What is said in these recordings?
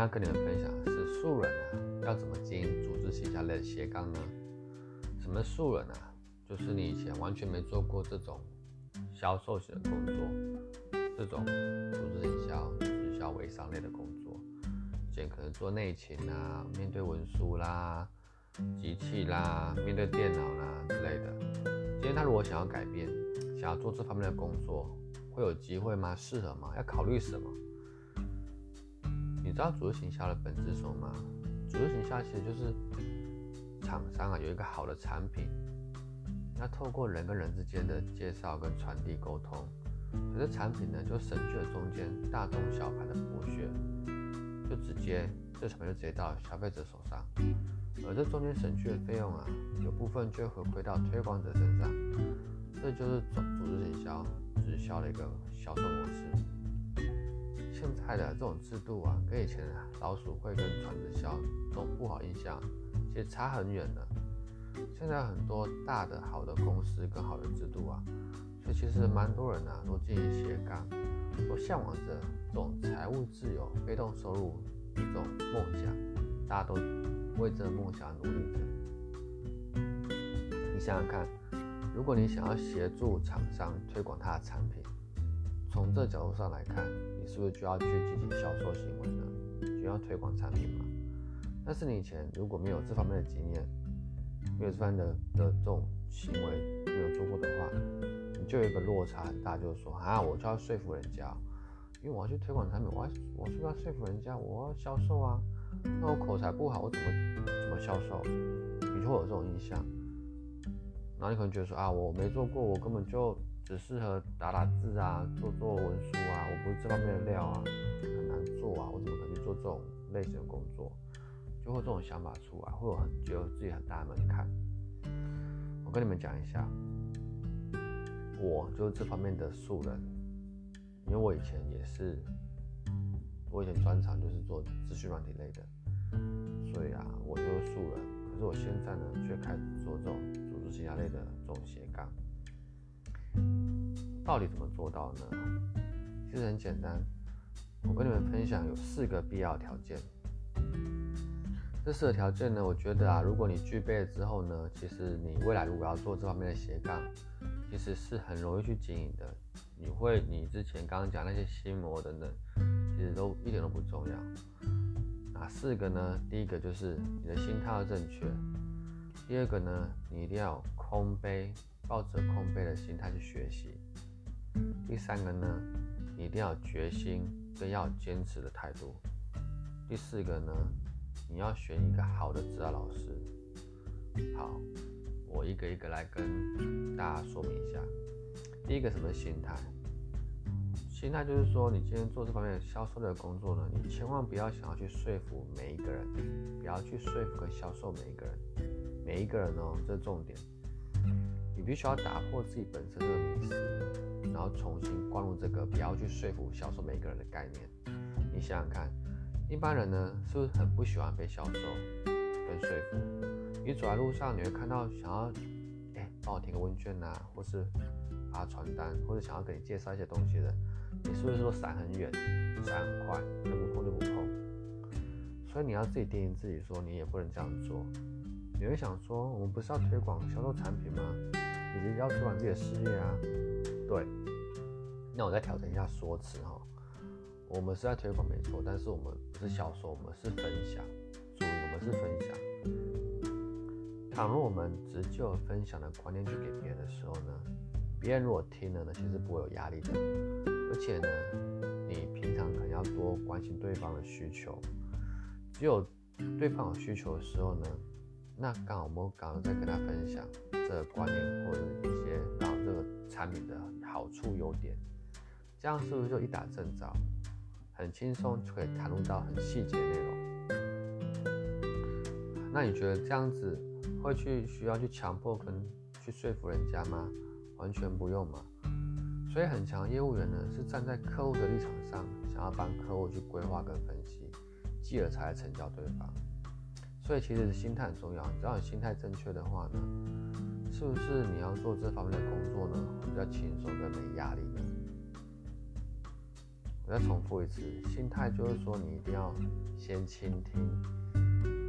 要跟你们分享的是素人啊，要怎么经营组织形象类的斜杠呢？什么素人啊？就是你以前完全没做过这种销售型的工作，这种组织营销、直销、微商类的工作，以前可能做内勤啊，面对文书啦、机器啦、面对电脑啦之类的。今天他如果想要改变，想要做这方面的工作，会有机会吗？适合吗？要考虑什么？你知道组织行销的本质是什么吗？组织行销其实就是厂商啊有一个好的产品。那透过人跟人之间的介绍跟传递沟通，可是产品呢就省去了中间大中小盘的剥削，就直接这产品就直接到消费者手上，而这中间省去的费用啊，有部分就回馈到推广者身上，这就是组组织营销直销的一个销售模式。现在的这种制度啊，跟以前老鼠会跟传直销这种不好印象，其实差很远的。现在很多大的好的公司跟好的制度啊，所以其实蛮多人啊都进行斜杠，都向往着这种财务自由、被动收入一种梦想，大家都为这个梦想努力着。你想想看，如果你想要协助厂商推广他的产品，从这角度上来看，你是不是就要去进行销售行为呢？就要推广产品嘛？但是你以前如果没有这方面的经验，没有这番的的这种行为没有做过的话，你就有一个落差很大，就是说啊，我就要说服人家，因为我要去推广产品，我要我是要说服人家，我要销售啊，那我口才不好，我怎么怎么销售？你就会有这种印象，然后你可能觉得说啊，我没做过，我根本就只适合打打字啊，做做文书啊，我不是这方面的料啊，很难做啊，我怎么可能去做这种类型的工作？就会这种想法出来，会有很觉得自己很大的门槛。我跟你们讲一下，我就是这方面的素人，因为我以前也是，我以前专长就是做资讯软体类的，所以啊，我就是素人。可是我现在呢，却开始做这种组织营销类的这种斜杠。到底怎么做到呢？其实很简单，我跟你们分享有四个必要条件。这四个条件呢，我觉得啊，如果你具备了之后呢，其实你未来如果要做这方面的斜杠，其实是很容易去经营的。你会，你之前刚刚讲那些心魔等等，其实都一点都不重要。哪四个呢？第一个就是你的心态要正确。第二个呢，你一定要空杯，抱着空杯的心态去学习。第三个呢，一定要决心跟要坚持的态度。第四个呢？你要选一个好的指导老师。好，我一个一个来跟大家说明一下。第一个什么心态？心态就是说，你今天做这方面销售的工作呢，你千万不要想要去说服每一个人，不要去说服跟销售每一个人，每一个人哦，这是重点。你必须要打破自己本身这个迷思，然后重新灌入这个不要去说服销售每个人的概念。你想想看。一般人呢，是不是很不喜欢被销售跟说服？你走在路上，你会看到想要，哎，帮我填个问卷呐，或是发传单，或者想要给你介绍一些东西的，你是不是说闪很远，闪很快，能不碰就不碰？所以你要自己定义自己，说你也不能这样做。你会想说，我们不是要推广销售产品吗？以及要推广自己的事业啊？对。那我再调整一下说辞哈。我们是在推广没错，但是我们不是销售，我们是分享。注意，我们是分享。倘若我们只就分享的观念去给别人的时候呢，别人如果听了呢，其实不会有压力的。而且呢，你平常可能要多关心对方的需求。只有对方有需求的时候呢，那刚好我们刚好在跟他分享这观念或者一些然后这个产品的好处优点，这样是不是就一打正着？很轻松就可以谈论到很细节内容。那你觉得这样子会去需要去强迫跟去说服人家吗？完全不用嘛。所以很强业务员呢是站在客户的立场上，想要帮客户去规划跟分析，继而才来成交对方。所以其实心态很重要。只要你心态正确的话呢，是不是你要做这方面的工作呢比较轻松跟没压力呢？我再重复一次，心态就是说你一定要先倾听，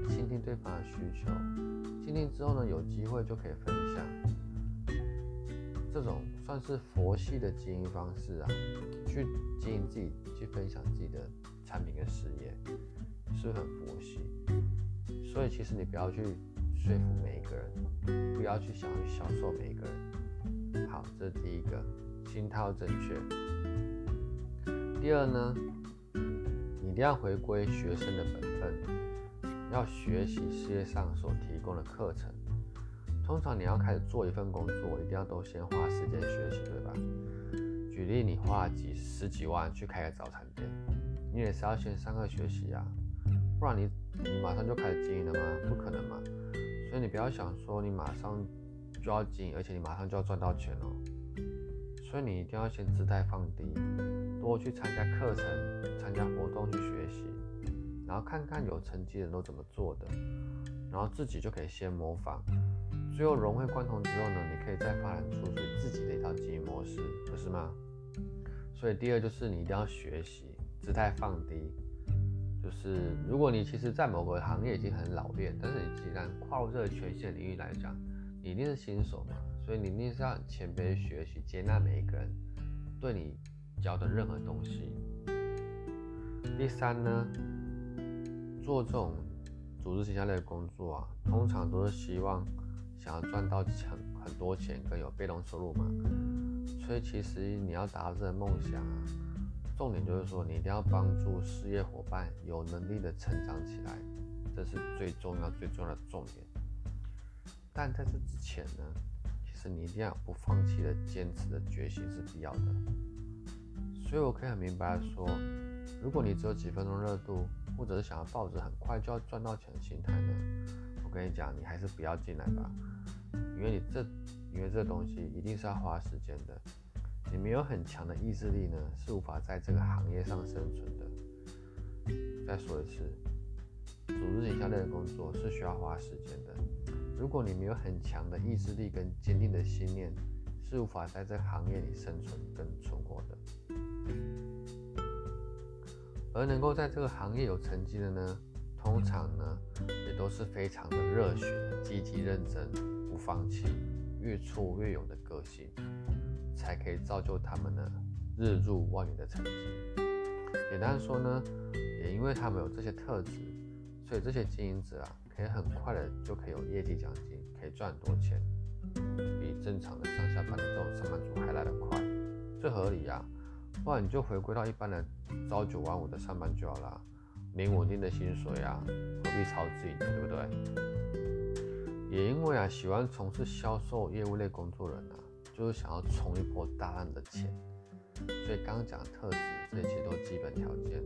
倾听对方的需求，倾听之后呢，有机会就可以分享。这种算是佛系的经营方式啊，去经营自己，去分享自己的产品跟事业，是很佛系。所以其实你不要去说服每一个人，不要去想去销售每一个人。好，这是第一个，心态要正确。第二呢，你一定要回归学生的本分，要学习事业上所提供的课程。通常你要开始做一份工作，一定要都先花时间学习，对吧？举例，你花几十几万去开个早餐店，你也是要先上课学习啊，不然你你马上就开始经营了吗？不可能嘛。所以你不要想说你马上就要进，而且你马上就要赚到钱哦。所以你一定要先姿态放低，多去参加课程、参加活动去学习，然后看看有成绩的人都怎么做的，然后自己就可以先模仿。最后融会贯通之后呢，你可以再发展出属于自己的一套经营模式，不是吗？所以第二就是你一定要学习，姿态放低。就是如果你其实在某个行业已经很老练，但是你既然跨入这个全新领域来讲，你一定是新手嘛，所以你一定是要谦卑学习，接纳每一个人对你教的任何东西。第三呢，做这种组织形象类的工作啊，通常都是希望。想要赚到钱很多钱，更有被动收入嘛？所以其实你要达到这个梦想啊，重点就是说你一定要帮助事业伙伴有能力的成长起来，这是最重要最重要的重点。但在这之前呢，其实你一定要不放弃的坚持的决心是必要的。所以我可以很明白说，如果你只有几分钟热度，或者是想要抱着很快就要赚到钱的心态呢，我跟你讲，你还是不要进来吧。因为你这，因为这东西一定是要花时间的，你没有很强的意志力呢，是无法在这个行业上生存的。再说一次，组织营销类的工作是需要花时间的。如果你没有很强的意志力跟坚定的信念，是无法在这个行业里生存跟存活的。而能够在这个行业有成绩的呢，通常呢，也都是非常的热血、积极认真。不放弃，越挫越勇的个性，才可以造就他们呢日入万元的成绩。简单说呢，也因为他们有这些特质，所以这些经营者啊，可以很快的就可以有业绩奖金，可以赚很多钱，比正常的上下班的这种上班族还来得快，最合理呀。不然你就回归到一般的朝九晚五的上班就好了，领稳定的薪水啊，何必操自己呢？对不对？也因为啊，喜欢从事销售业务类工作人啊，就是想要冲一波大量的钱，所以刚刚讲的特质，这些都基本条件。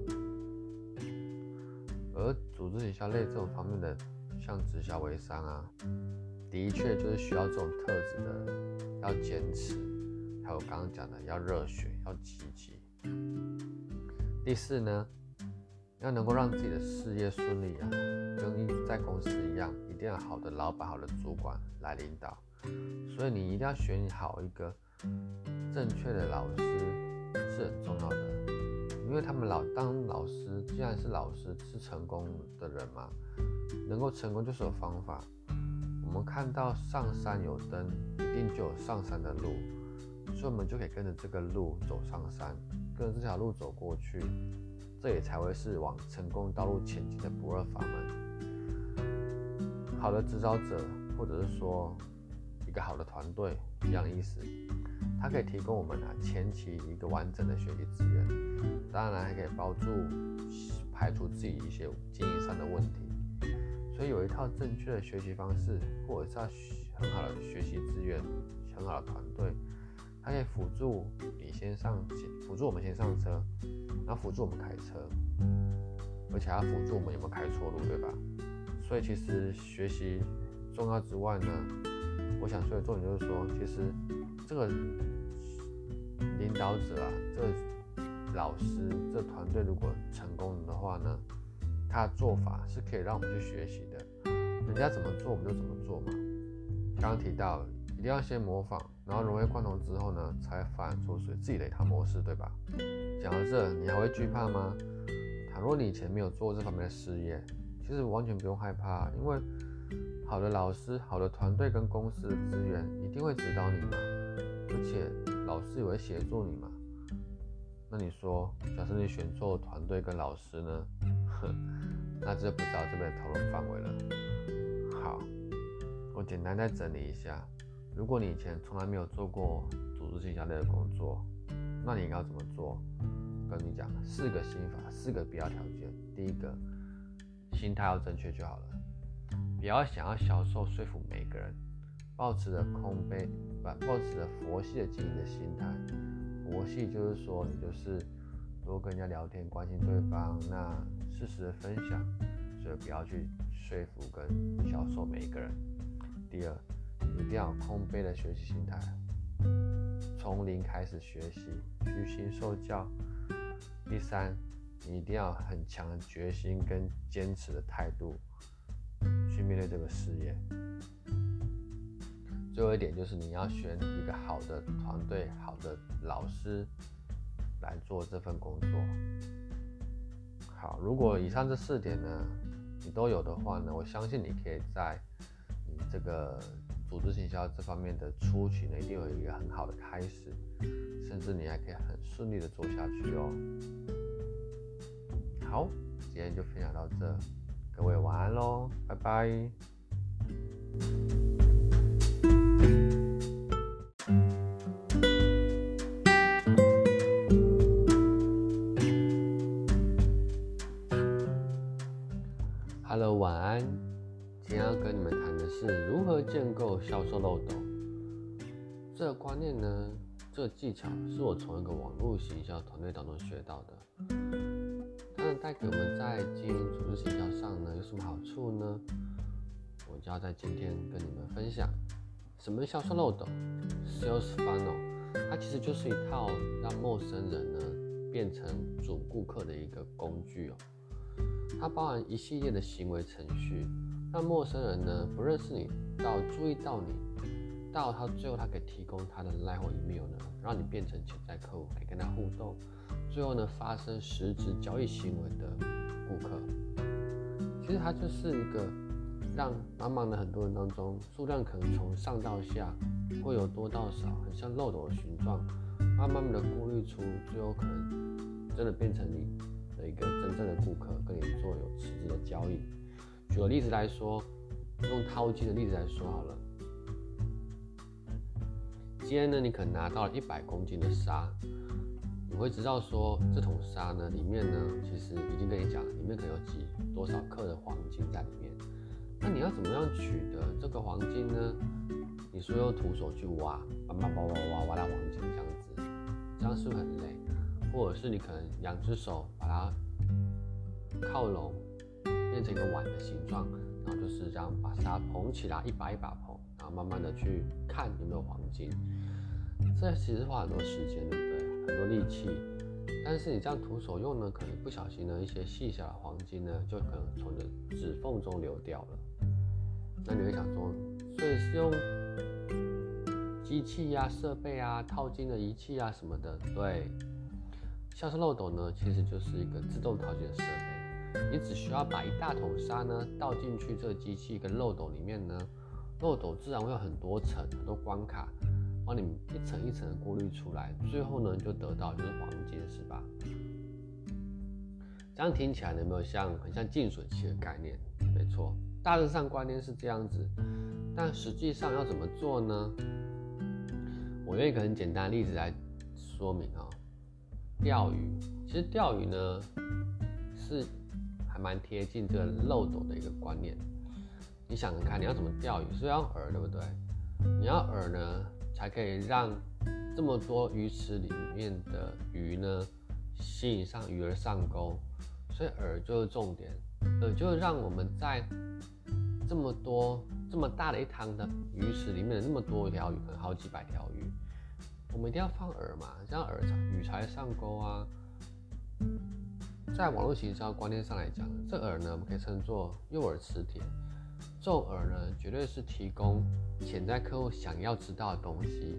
而组织营销类这种方面的，像直销微商啊，的确就是需要这种特质的，要坚持，还有刚刚讲的要热血，要积极。第四呢，要能够让自己的事业顺利啊，跟在公司一样。一定要好的老板、好的主管来领导，所以你一定要选好一个正确的老师是很重要的，因为他们老当老师，既然是老师，是成功的人嘛，能够成功就是有方法。我们看到上山有灯，一定就有上山的路，所以我们就可以跟着这个路走上山，跟着这条路走过去，这也才会是往成功道路前进的不二法门。好的指导者，或者是说一个好的团队一样意思，它可以提供我们啊前期一个完整的学习资源，当然还可以帮助排除自己一些经营上的问题。所以有一套正确的学习方式，或者是很好的学习资源，很好的团队，它可以辅助你先上，辅助我们先上车，然后辅助我们开车，而且还辅助我们有没有开错路，对吧？所以其实学习重要之外呢，我想说的重点就是说，其实这个领导者啊，这个老师，这团队如果成功的话呢，他的做法是可以让我们去学习的。人家怎么做，我们就怎么做嘛。刚刚提到，一定要先模仿，然后融会贯通之后呢，才发展出属于自己的一套模式，对吧？讲到这，你还会惧怕吗？倘若你以前没有做这方面的事业，其实完全不用害怕，因为好的老师、好的团队跟公司的资源一定会指导你嘛，而且老师也会协助你嘛。那你说，假设你选错团队跟老师呢？哼，那这不知道这边的讨论范围了。好，我简单再整理一下。如果你以前从来没有做过组织营销类的工作，那你应该要怎么做？跟你讲四个心法，四个必要条件。第一个，心态要正确就好了，不要想要销售说服每个人，保持着空杯不，保持着佛系的经营的心态。佛系就是说你就是多跟人家聊天，关心对方，那适时的分享，所以不要去说服跟销售每一个人。第二。你一定要空杯的学习心态，从零开始学习，虚心受教。第三，你一定要很强的决心跟坚持的态度去面对这个事业。最后一点就是你要选一个好的团队、好的老师来做这份工作。好，如果以上这四点呢你都有的话呢，我相信你可以在你这个。组织行销这方面的初期呢，一定有一个很好的开始，甚至你还可以很顺利的做下去哦。好，今天就分享到这，各位晚安喽，拜拜。Hello，晚安，今天要跟你们谈的。是如何建构销售漏斗？这个观念呢？这个技巧是我从一个网络行销团队当中学到的。带给我们在经营组织行销上呢有什么好处呢？我就要在今天跟你们分享。什么是销售漏斗？Sales Funnel，它其实就是一套让陌生人呢变成主顾客的一个工具哦。它包含一系列的行为程序。让陌生人呢不认识你，到注意到你，到他最后他可以提供他的 line 或 email 呢，让你变成潜在客户，可以跟他互动，最后呢发生实质交易行为的顾客。其实它就是一个让茫茫的很多人当中，数量可能从上到下会有多到少，很像漏斗的形状，慢慢的过滤出，最后可能真的变成你的一个真正的顾客，跟你做有实质的交易。举个例子来说，用淘金的例子来说好了。今天呢，你可能拿到了一百公斤的沙，你会知道说这桶沙呢里面呢，其实已经跟你讲，里面可能有几多少克的黄金在里面。那你要怎么样取得这个黄金呢？你说用徒手去挖，挖挖挖挖挖挖到黄金这样子，这样是不是很累？或者是你可能两只手把它靠拢。变成一个碗的形状，然后就是这样把沙捧起来，一把一把，然后慢慢的去看有没有黄金。这其实花很多时间，对不对？很多力气。但是你这样徒手用呢，可能不小心呢，一些细小的黄金呢，就可能从你的指缝中流掉了。那你会想说，所以是用机器呀、设备啊、套金的仪器啊什么的？对，像是漏斗呢，其实就是一个自动套金的设备。你只需要把一大桶沙呢倒进去这个机器跟漏斗里面呢，漏斗自然会有很多层很多关卡，帮你一层一层的过滤出来，最后呢就得到就是黄金，是吧？这样听起来有没有像很像净水器的概念？没错，大致上观念是这样子，但实际上要怎么做呢？我用一个很简单的例子来说明啊，钓鱼，其实钓鱼呢是。还蛮贴近这个漏斗的一个观念。你想看，你要怎么钓鱼？是要饵，对不对？你要饵呢，才可以让这么多鱼池里面的鱼呢吸引上鱼儿上钩。所以饵就是重点，饵就是让我们在这么多这么大的一塘的鱼池里面的，那么多条鱼，可能好几百条鱼，我们一定要放饵嘛，这样饵才鱼才上钩啊。在网络营销观念上来讲，这饵呢，我们可以称作诱饵磁铁。重饵呢，绝对是提供潜在客户想要知道的东西，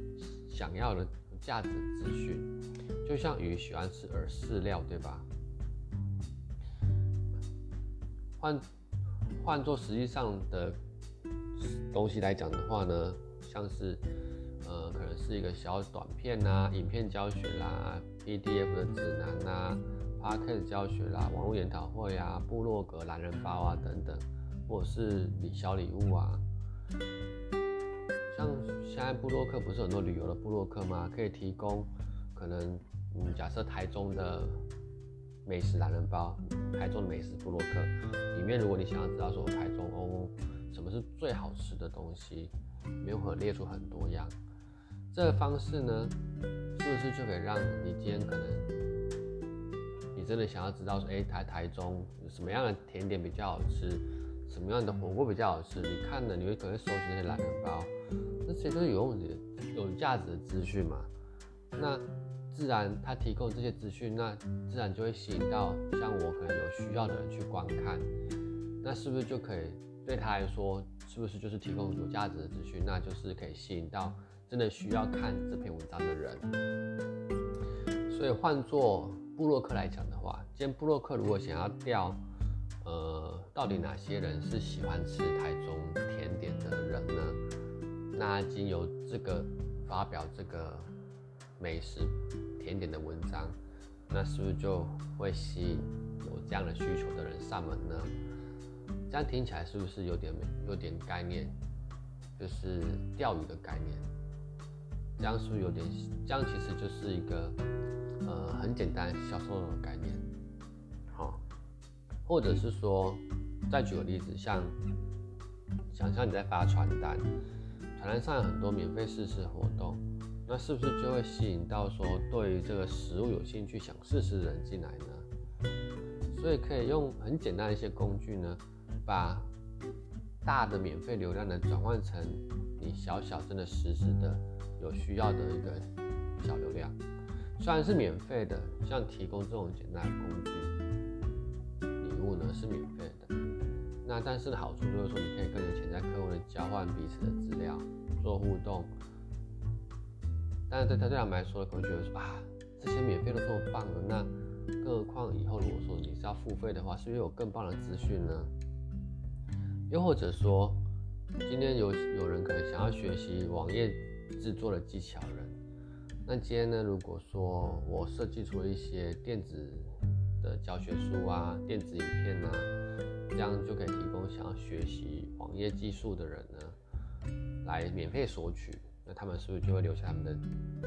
想要的价值资讯。就像鱼喜欢吃饵饲料，对吧？换换做实际上的东西来讲的话呢，像是呃，可能是一个小短片呐、影片教学啦、PDF 的指南呐、Podcast 教学啦、网络研讨会啊、部落格懒人包啊等等。或者是礼小礼物啊，像现在布洛克不是很多旅游的布洛克吗？可以提供可能，嗯，假设台中的美食懒人包，台中的美食布洛克里面，如果你想要知道说台中哦什么是最好吃的东西，里面会列出很多样。这个方式呢，是不是就可以让你今天可能你真的想要知道说，哎，台台中什么样的甜点比较好吃？什么样的火锅比较好吃？你看了，你会可能搜集那些懒人包，那些都是有用的、有价值的资讯嘛？那自然他提供这些资讯，那自然就会吸引到像我可能有需要的人去观看。那是不是就可以对他来说，是不是就是提供有价值的资讯？那就是可以吸引到真的需要看这篇文章的人。所以换做布洛克来讲的话，今天布洛克如果想要调。呃，到底哪些人是喜欢吃台中甜点的人呢？那经由这个发表这个美食甜点的文章，那是不是就会吸引有这样的需求的人上门呢？这样听起来是不是有点有点概念，就是钓鱼的概念？这样是不是有点？这样其实就是一个呃很简单销售的概念。或者是说，再举个例子，像想象你在发传单，传单上有很多免费试吃活动，那是不是就会吸引到说对于这个食物有兴趣想试试的人进来呢？所以可以用很简单的一些工具呢，把大的免费流量呢转换成你小小真的实时的有需要的一个小流量，虽然是免费的，像提供这种简单的工具。呢是免费的，那但是的好处就是说，你可以跟你潜在客户的交换彼此的资料，做互动。但是对他这样来说，可能觉得说啊，这些免费都这么棒了，那更何况以后如果说你是要付费的话，是不是有更棒的资讯呢？又或者说，今天有有人可能想要学习网页制作的技巧人，那今天呢，如果说我设计出了一些电子的教学书啊，电子影片啊，这样就可以提供想要学习网页技术的人呢，来免费索取。那他们是不是就会留下他们的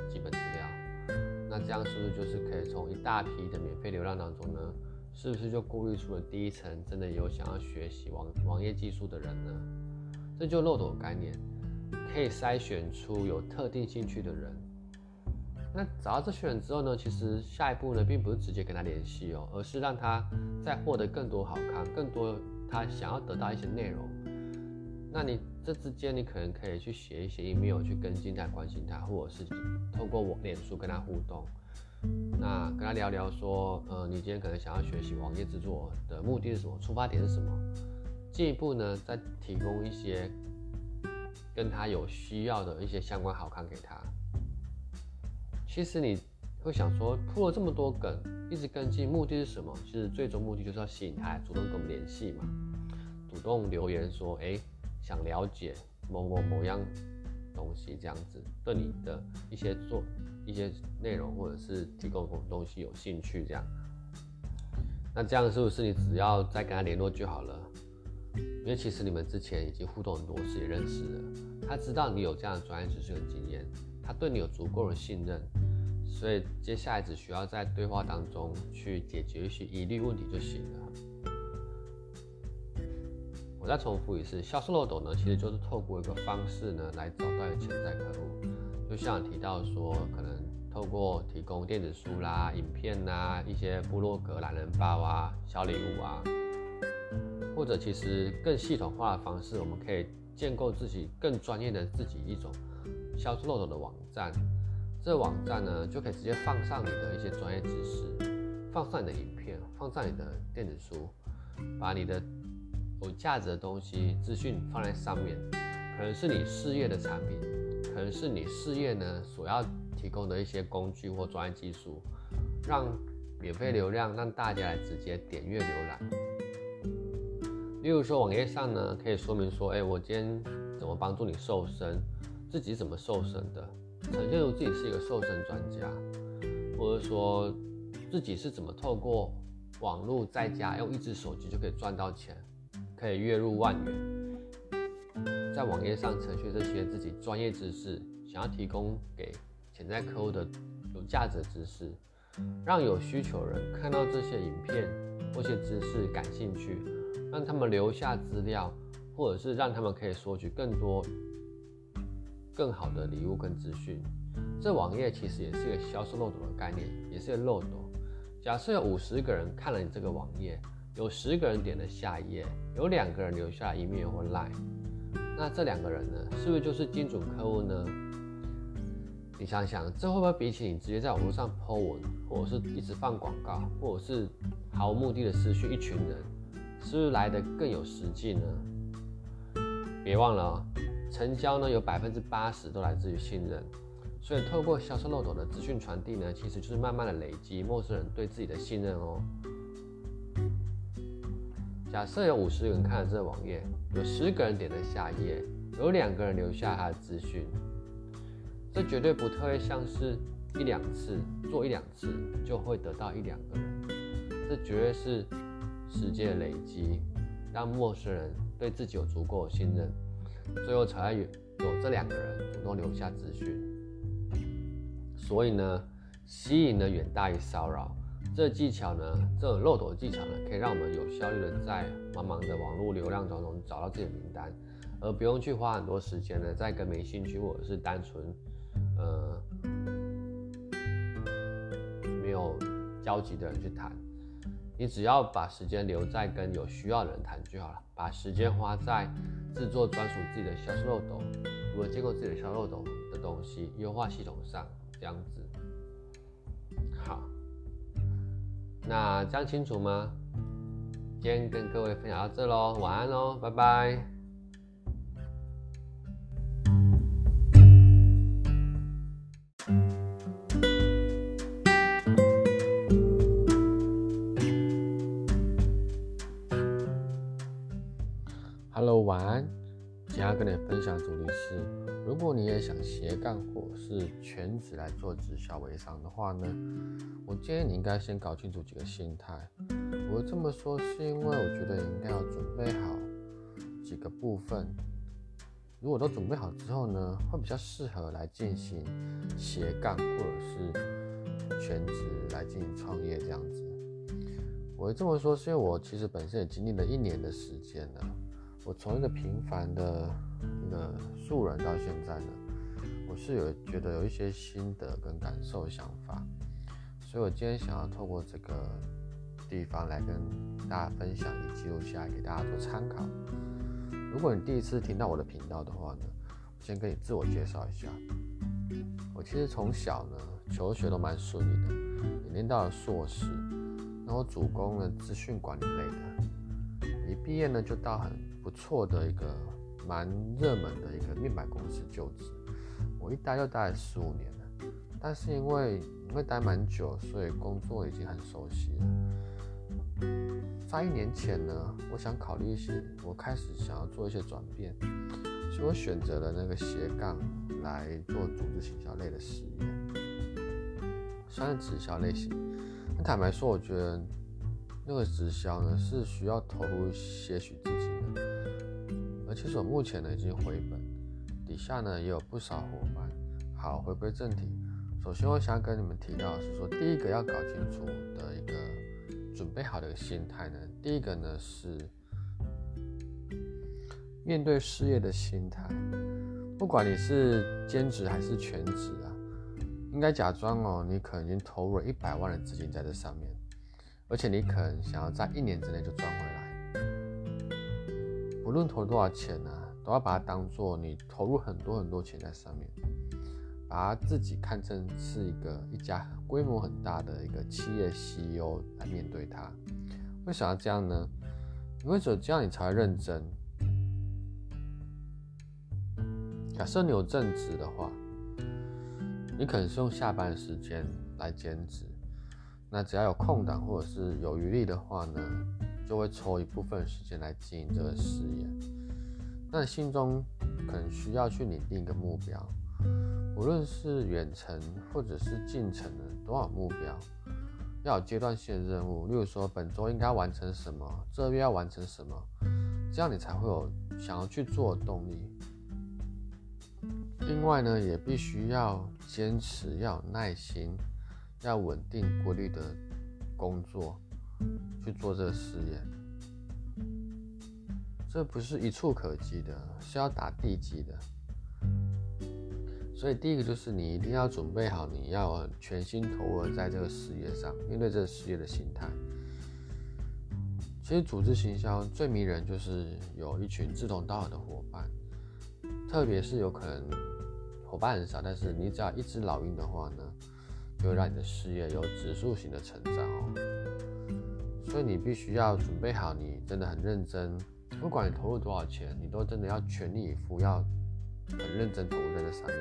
基本资料？那这样是不是就是可以从一大批的免费流量当中呢，是不是就过滤出了第一层真的有想要学习网网页技术的人呢？这就漏斗概念，可以筛选出有特定兴趣的人。那找到这些人之后呢，其实下一步呢，并不是直接跟他联系哦，而是让他再获得更多好看、更多他想要得到一些内容。那你这之间，你可能可以去写一些 email 去跟进他、关心他，或者是透过我脸书跟他互动。那跟他聊聊说，呃，你今天可能想要学习网页制作的目的是什么？出发点是什么？进一步呢，再提供一些跟他有需要的一些相关好看给他。其实你会想说，铺了这么多梗，一直跟进，目的是什么？其实最终目的就是要吸引他主动跟我们联系嘛，主动留言说，哎，想了解某某某样东西，这样子，对你的一些做一些内容或者是提供什么东西有兴趣，这样。那这样是不是你只要再跟他联络就好了？因为其实你们之前已经互动很多次，也认识了，他知道你有这样的专业知识跟经验。他对你有足够的信任，所以接下来只需要在对话当中去解决一些疑虑问题就行了。我再重复一次，销售漏斗呢，其实就是透过一个方式呢来找到潜在客户。就像提到说，可能透过提供电子书啦、影片呐、一些部落格懒人包啊、小礼物啊，或者其实更系统化的方式，我们可以建构自己更专业的自己一种。销售漏斗的网站，这网站呢就可以直接放上你的一些专业知识，放上你的影片，放上你的电子书，把你的有价值的东西资讯放在上面，可能是你事业的产品，可能是你事业呢所要提供的一些工具或专业技术，让免费流量让大家来直接点阅浏览。例如说网页上呢可以说明说，哎，我今天怎么帮助你瘦身，自己怎么瘦身的，呈现出自己是一个瘦身专家，或者说自己是怎么透过网络在家用一只手机就可以赚到钱。可以月入万元，在网页上呈现这些自己专业知识，想要提供给潜在客户的有价值知识，让有需求人看到这些影片或些知识感兴趣，让他们留下资料，或者是让他们可以索取更多更好的礼物跟资讯。这网页其实也是一个销售漏斗的概念，也是一个漏斗。假设有五十个人看了你这个网页。有十个人点了下一页，有两个人留下 email 或 line，那这两个人呢，是不是就是精准客户呢？你想想，这会不会比起你直接在网络上 po 文，或者是一直放广告，或者是毫无目的的失去一群人，是不是来的更有实际呢？别忘了，成交呢有百分之八十都来自于信任，所以透过销售漏斗的资讯传递呢，其实就是慢慢的累积陌生人对自己的信任哦。假设有五十个人看了这个网页，有十个人点了下一页，有两个人留下他的资讯，这绝对不特别像是一两次做一两次就会得到一两个人，这绝对是时间累积，让陌生人对自己有足够的信任，最后才会有这两个人主动留下资讯。所以呢，吸引呢远大于骚扰。这技巧呢，这种漏斗技巧呢，可以让我们有效率的在茫茫的网络流量当中找到自己的名单，而不用去花很多时间呢，在跟没兴趣或者是单纯，呃，没有交集的人去谈。你只要把时间留在跟有需要的人谈就好了，把时间花在制作专属自己的销售漏斗，如何建构自己的销售漏斗的东西，优化系统上，这样子。好。那这样清楚吗？今天跟各位分享到这喽，晚安喽，拜拜。跟你分享主题是：如果你也想斜杠或是全职来做直销微商的话呢？我建议你应该先搞清楚几个心态。我这么说是因为我觉得你应该要准备好几个部分。如果都准备好之后呢，会比较适合来进行斜杠或者是全职来进行创业这样子。我会这么说是因为我其实本身也经历了一年的时间了。我从一个平凡的一个素人到现在呢，我是有觉得有一些心得跟感受想法。所以，我今天想要透过这个地方来跟大家分享，以记录下来给大家做参考。如果你第一次听到我的频道的话呢，我先跟你自我介绍一下。我其实从小呢，求学都蛮顺利的，也念到了硕士。那我主攻呢，资讯管理类的。一毕业呢，就到很不错的一个蛮热门的一个面板公司就职。我一待就待了十五年了，但是因为因为待蛮久，所以工作已经很熟悉了。在一年前呢，我想考虑一些，我开始想要做一些转变，所以我选择了那个斜杠来做组织行销类的事业，算是直销类型。坦白说，我觉得那个直销呢是需要投入些许资金，而其实我目前呢已经回本，底下呢也有不少伙伴。好，回归正题。首先，我想跟你们提到的是说，第一个要搞清楚的一个准备好的心态呢，第一个呢是面对事业的心态。不管你是兼职还是全职啊，应该假装哦，你可能已经投入了一百万的资金在这上面，而且你可能想要在一年之内就赚回来。不论投多少钱呢，都要把它当做你投入很多很多钱在上面。把它自己看成是一个一家规模很大的一个企业 CEO 来面对它，为什么要这样呢？因为只有这样你才会认真。假设你有正职的话，你可能是用下班时间来兼职，那只要有空档或者是有余力的话呢，就会抽一部分时间来经营这个事业。那心中可能需要去拟定一个目标，无论是远程或者是近程的多少目标，要有阶段性的任务，例如说本周应该完成什么，这月要完成什么，这样你才会有想要去做的动力。另外呢，也必须要坚持，要有耐心，要稳定规律的工作去做这个事业。这不是一触可及的，是要打地基的。所以第一个就是你一定要准备好，你要全心投入在这个事业上，面对这个事业的心态。其实组织行销最迷人就是有一群志同道合的伙伴，特别是有可能伙伴很少，但是你只要一只老鹰的话呢，就会让你的事业有指数型的成长哦。所以你必须要准备好，你真的很认真。不管你投入多少钱，你都真的要全力以赴，要很认真投入在这上面，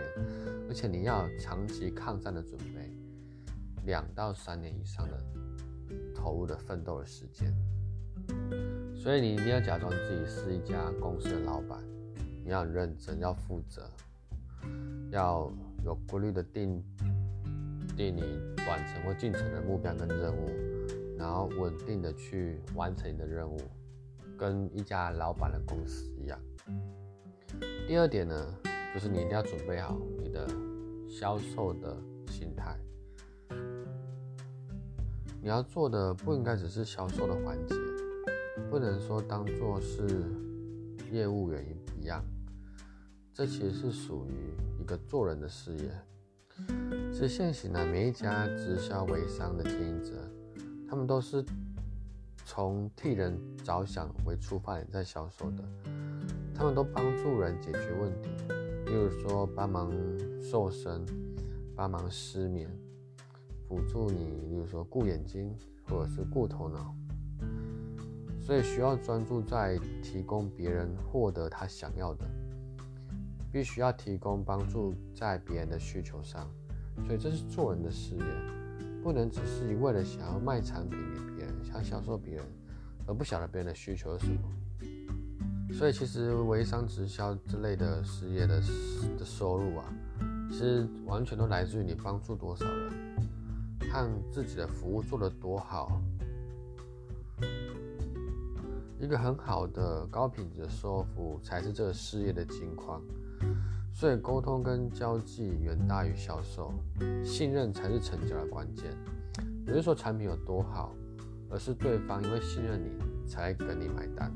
而且你要长期抗战的准备，两到三年以上的投入的奋斗的时间。所以你一定要假装自己是一家公司的老板，你要很认真，要负责，要有规律的定定你短程或近程的目标跟任务，然后稳定的去完成你的任务。跟一家老板的公司一样。第二点呢，就是你一定要准备好你的销售的心态。你要做的不应该只是销售的环节，不能说当做是业务员一样。这其实是属于一个做人的事业。是现行的每一家直销微商的经营者，他们都是。从替人着想为出发点在销售的，他们都帮助人解决问题，例如说帮忙瘦身、帮忙失眠、辅助你，例如说顾眼睛或者是顾头脑，所以需要专注在提供别人获得他想要的，必须要提供帮助在别人的需求上，所以这是做人的事业，不能只是一味的想要卖产品给别人。想销售别人，而不晓得别人的需求是什么，所以其实微商直销之类的事业的的收入啊，其实完全都来自于你帮助多少人，和自己的服务做得多好。一个很好的高品质的售后服务才是这个事业的金矿，所以沟通跟交际远大于销售，信任才是成交的关键。不是说产品有多好。而是对方因为信任你才跟你买单，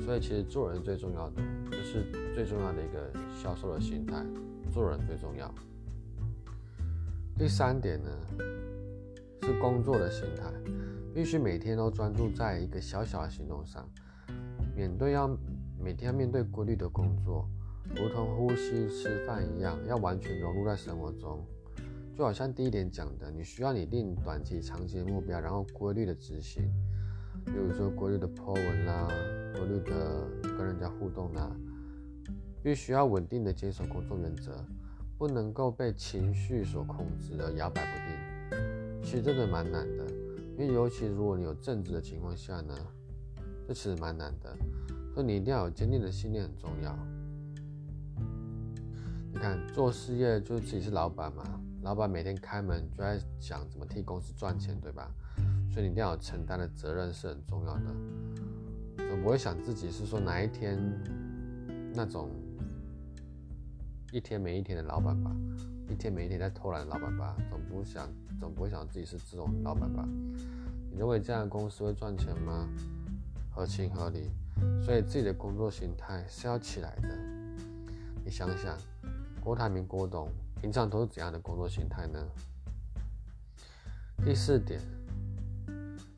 所以其实做人最重要的就是最重要的一个销售的心态，做人最重要。第三点呢是工作的心态，必须每天都专注在一个小小的行动上，面对要每天要面对规律的工作，如同呼吸、吃饭一样，要完全融入在生活中。就好像第一点讲的，你需要拟定短期、长期的目标，然后规律的执行。比如说规律的 po 文啦，规律的跟人家互动啦，必须要稳定的接守工作原则，不能够被情绪所控制而摇摆不定。其实真的蛮难的，因为尤其如果你有正直的情况下呢，这其实蛮难的。所以你一定要有坚定的信念，很重要。你看做事业就自己是老板嘛。老板每天开门就在想怎么替公司赚钱，对吧？所以你一定要承担的责任是很重要的。总不会想自己是说哪一天那种一天没一天的老板吧，一天没一天在偷懒的老板吧？总不想，总不会想自己是这种老板吧？你认为这样的公司会赚钱吗？合情合理。所以自己的工作心态是要起来的。你想想，郭台铭郭董。平常都是怎样的工作心态呢？第四点，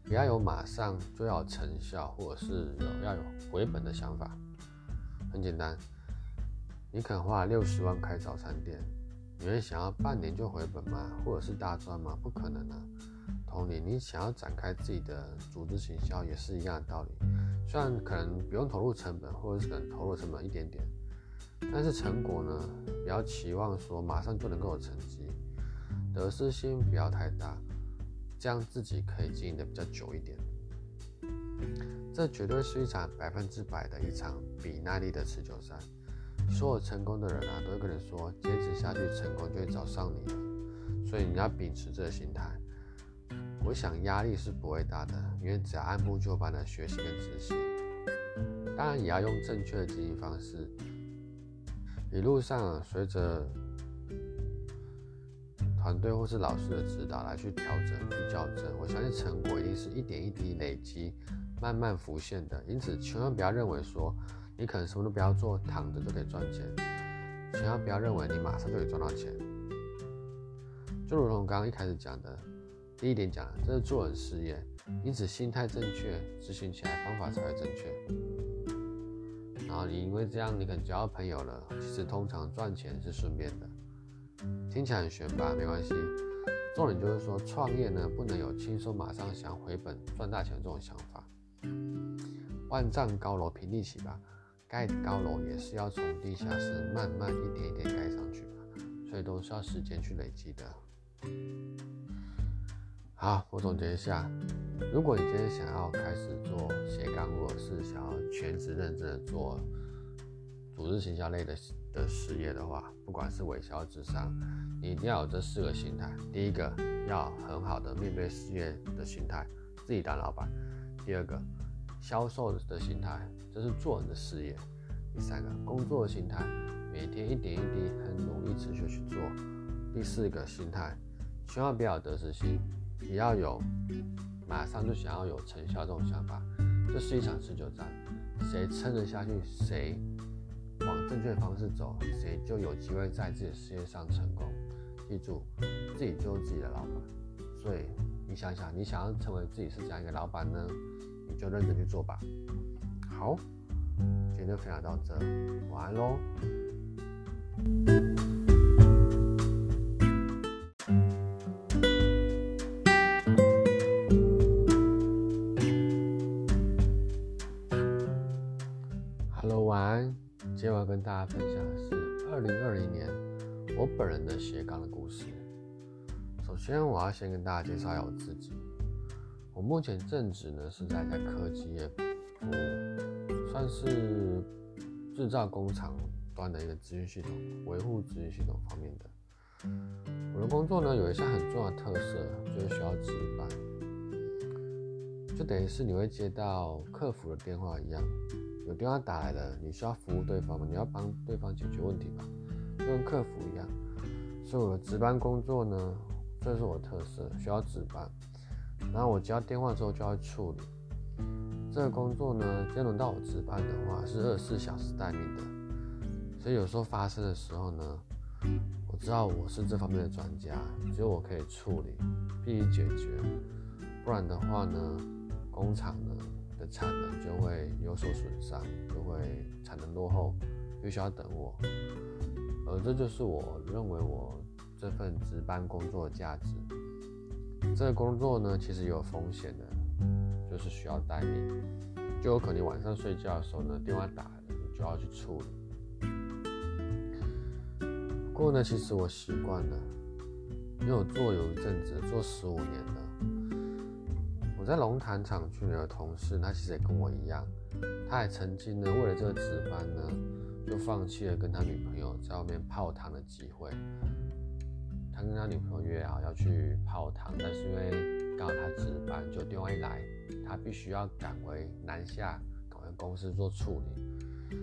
不要有马上就要成效，或者是有要有回本的想法。很简单，你肯花六十万开早餐店，你会想要半年就回本吗？或者是大赚吗？不可能啊！同理，你想要展开自己的组织行销也是一样的道理。虽然可能不用投入成本，或者是可能投入成本一点点，但是成果呢，不要期望说马上就能够有成绩，得失心不要太大，这样自己可以经营的比较久一点。这绝对是一场百分之百的一场比耐力的持久战。所有成功的人啊，都会跟你说，坚持下去，成功就会找上你了。所以你要秉持这个心态。我想压力是不会大的，因为只要按部就班的学习跟执行，当然也要用正确的经营方式。一路上随着团队或是老师的指导来去调整、去校正，我相信成果一定是一点一滴累积、慢慢浮现的。因此，千万不要认为说你可能什么都不要做，躺着就可以赚钱。千万不要认为你马上就可以赚到钱。就如同刚刚一开始讲的，第一点讲，这是做人事业，因此心态正确，执行起来方法才会正确。然后你因为这样，你可能交到朋友了，其实通常赚钱是顺便的。听起来很玄吧？没关系，重点就是说，创业呢不能有轻松马上想回本赚大钱这种想法。万丈高楼平地起吧，盖高楼也是要从地下室慢慢一点一点盖上去嘛，所以都是要时间去累积的。好，我总结一下，如果你今天想要开始做斜杠，或者是想要全职认真的做组织行销类的的事业的话，不管是微销、智商，你一定要有这四个心态。第一个，要很好的面对事业的心态，自己当老板；第二个，销售的心态，这是做人的事业；第三个，工作的心态，每天一点一滴很努力持续去做；第四个心态。千万不要得失心，也要有马上就想要有成效这种想法。这是一场持久战，谁撑得下去，谁往正确的方式走，谁就有机会在自己的事业上成功。记住，自己就是自己的老板。所以你想想，你想要成为自己是怎样一个老板呢？你就认真去做吧。好，今天就分享到这，晚安喽。大家分享的是二零二零年我本人的斜杠的故事。首先，我要先跟大家介绍一下我自己。我目前正职呢是在在科技业服务，算是制造工厂端的一个资讯系统维护资讯系统方面的。我的工作呢有一项很重要的特色，就是需要值班，就等于是你会接到客服的电话一样。有电话打来了，你需要服务对方吗？你要帮对方解决问题吧，就跟客服一样。所以我的值班工作呢，这是我的特色，需要值班。然后我接到电话之后就要处理。这个工作呢，今天轮到我值班的话，是二十四小时待命的。所以有时候发生的时候呢，我知道我是这方面的专家，只有我可以处理，必须解决。不然的话呢，工厂呢？产能就会有所损伤，就会产能落后，必须要等我。而这就是我认为我这份值班工作的价值。这个工作呢，其实有风险的，就是需要待命，就有可能晚上睡觉的时候呢，电话打了，你就要去处理。不过呢，其实我习惯了，因为我做有一阵子，做十五年了。我在龙潭厂区的同事，他其实也跟我一样，他也曾经呢为了这个值班呢，就放弃了跟他女朋友在外面泡汤的机会。他跟他女朋友约好要去泡汤，但是因为刚好他值班，就电话一来，他必须要赶回南下，赶回公司做处理，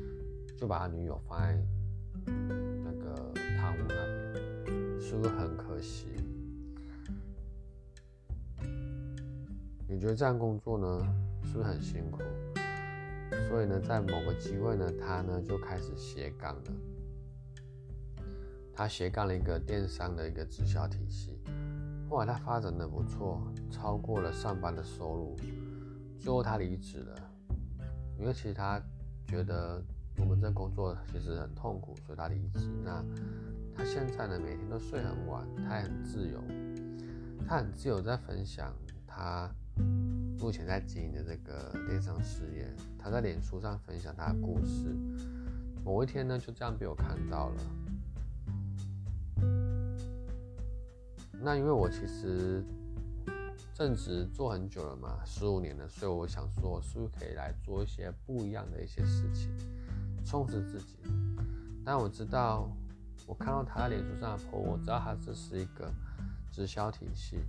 就把他女友放在那个汤屋那边，是不是很可惜？你觉得这样工作呢，是不是很辛苦？所以呢，在某个机会呢，他呢就开始斜杠了。他斜杠了一个电商的一个直销体系，后来他发展的不错，超过了上班的收入。最后他离职了，因为其实他觉得我们这工作其实很痛苦，所以他离职。那他现在呢，每天都睡很晚，他也很自由。他很自由在分享他目前在经营的这个电商事业，他在脸书上分享他的故事。某一天呢，就这样被我看到了。那因为我其实正职做很久了嘛，十五年了，所以我想说，是不是可以来做一些不一样的一些事情，充实自己？但我知道，我看到他在脸书上的 po，我知道他这是一个直销体系。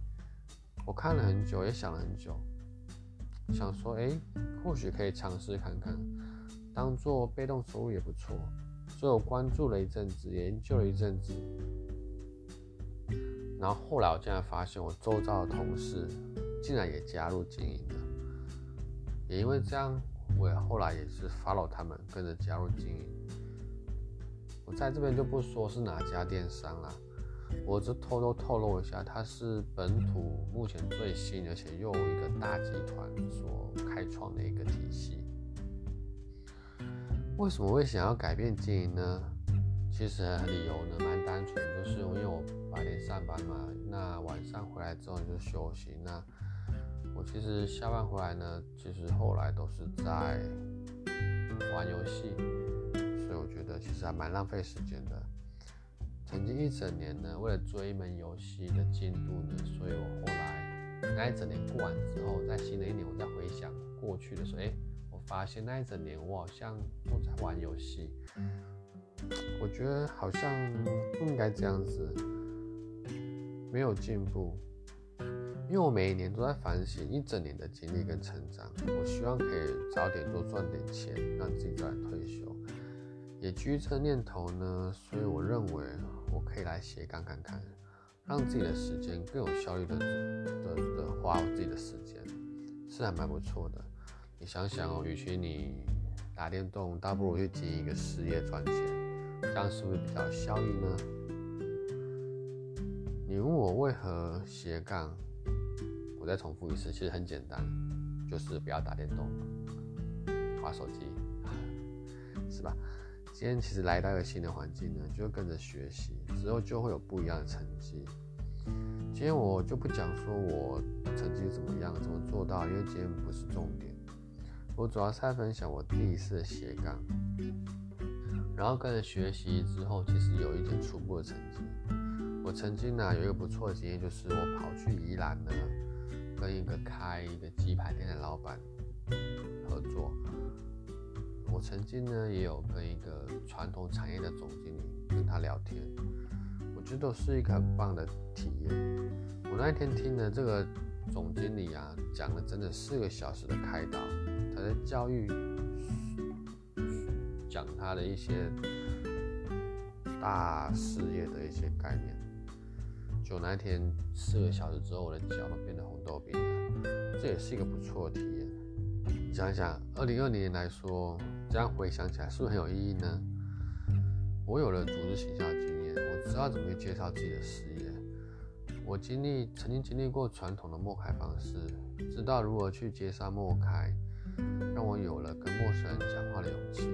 我看了很久，也想了很久，想说，哎，或许可以尝试看看。当做被动收入也不错，所以我关注了一阵子，研究了一阵子，然后后来我竟然发现，我周遭的同事竟然也加入经营了，也因为这样，我也后来也是 follow 他们，跟着加入经营。我在这边就不说是哪家电商了，我只偷偷透露一下，它是本土目前最新，而且又一个大集团所开创的一个体系。为什么会想要改变经营呢？其实理由呢蛮单纯，就是因为我白天上班嘛，那晚上回来之后就休息。那我其实下班回来呢，其实后来都是在玩游戏，所以我觉得其实还蛮浪费时间的。曾经一整年呢，为了追一门游戏的进度呢，所以我后来那一整年过完之后，在新的一年我再回想过去的时候，哎。发现那一整年我好像都在玩游戏，我觉得好像不应该这样子，没有进步。因为我每一年都在反省一整年的经历跟成长，我希望可以早点多赚点钱，让自己早点退休。也基于这念头呢，所以我认为我可以来斜杠看看，让自己的时间更有效率的的的花我自己的时间，是还蛮不错的。你想想哦，与其你打电动，倒不如去经营一个事业赚钱，这样是不是比较效益呢？你问我为何斜杠，我再重复一次，其实很简单，就是不要打电动，玩手机，是吧？今天其实来到一个新的环境呢，就跟着学习，之后就会有不一样的成绩。今天我就不讲说我成绩怎么样，怎么做到，因为今天不是重点。我主要是在分享我第一次斜杠，然后跟着学习之后，其实有一点初步的成绩。我曾经呢有一个不错的经验，就是我跑去宜兰呢，跟一个开一个鸡排店的老板合作。我曾经呢也有跟一个传统产业的总经理跟他聊天，我觉得是一个很棒的体验。我那一天听了这个总经理啊讲了整整四个小时的开导。他在教育讲他的一些大事业的一些概念，就那天四个小时之后，我的脚都变得红豆饼了，这也是一个不错的体验。想想二零二零年来说，这样回想起来是不是很有意义呢？我有了组织形象经验，我知道怎么去介绍自己的事业。我经历曾经经历过传统的默开方式，知道如何去介绍默开。让我有了跟陌生人讲话的勇气，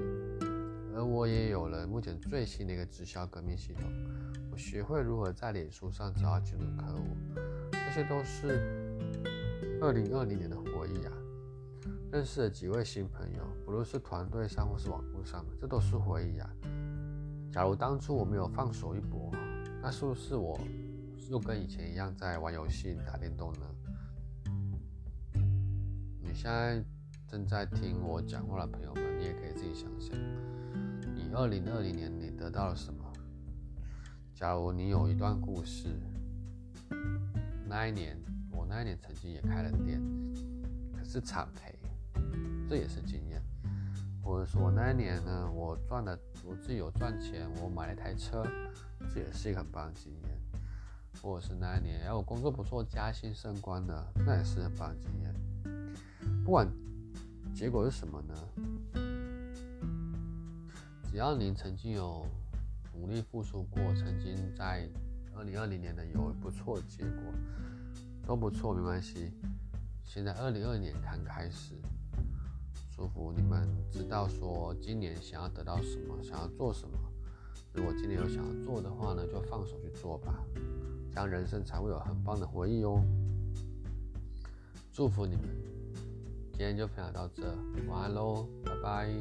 而我也有了目前最新的一个直销革命系统。我学会如何在脸书上找到精准客户，这些都是二零二零年的回忆啊！认识了几位新朋友，不论是团队上或是网络上的，这都是回忆啊！假如当初我没有放手一搏，那是不是我又跟以前一样在玩游戏、打电动呢？你现在？正在听我讲话的朋友们，你也可以自己想想，你二零二零年你得到了什么？假如你有一段故事，那一年我那一年曾经也开了店，可是惨赔，这也是经验。或者说那一年呢，我赚了，我自己有赚钱，我买了一台车，这也是一个很棒的经验。或者是那一年，哎，我工作不错，加薪升官了，那也是很棒的经验。不管。结果是什么呢？只要您曾经有努力付出过，曾经在二零二零年的有不错的结果，都不错，没关系。现在二零二年刚开始，祝福你们知道说今年想要得到什么想要做什么。如果今年有想要做的话呢就放手去做吧这样人生才会有很棒的回忆哦。祝福你们今天就分享到这晚安喽拜拜。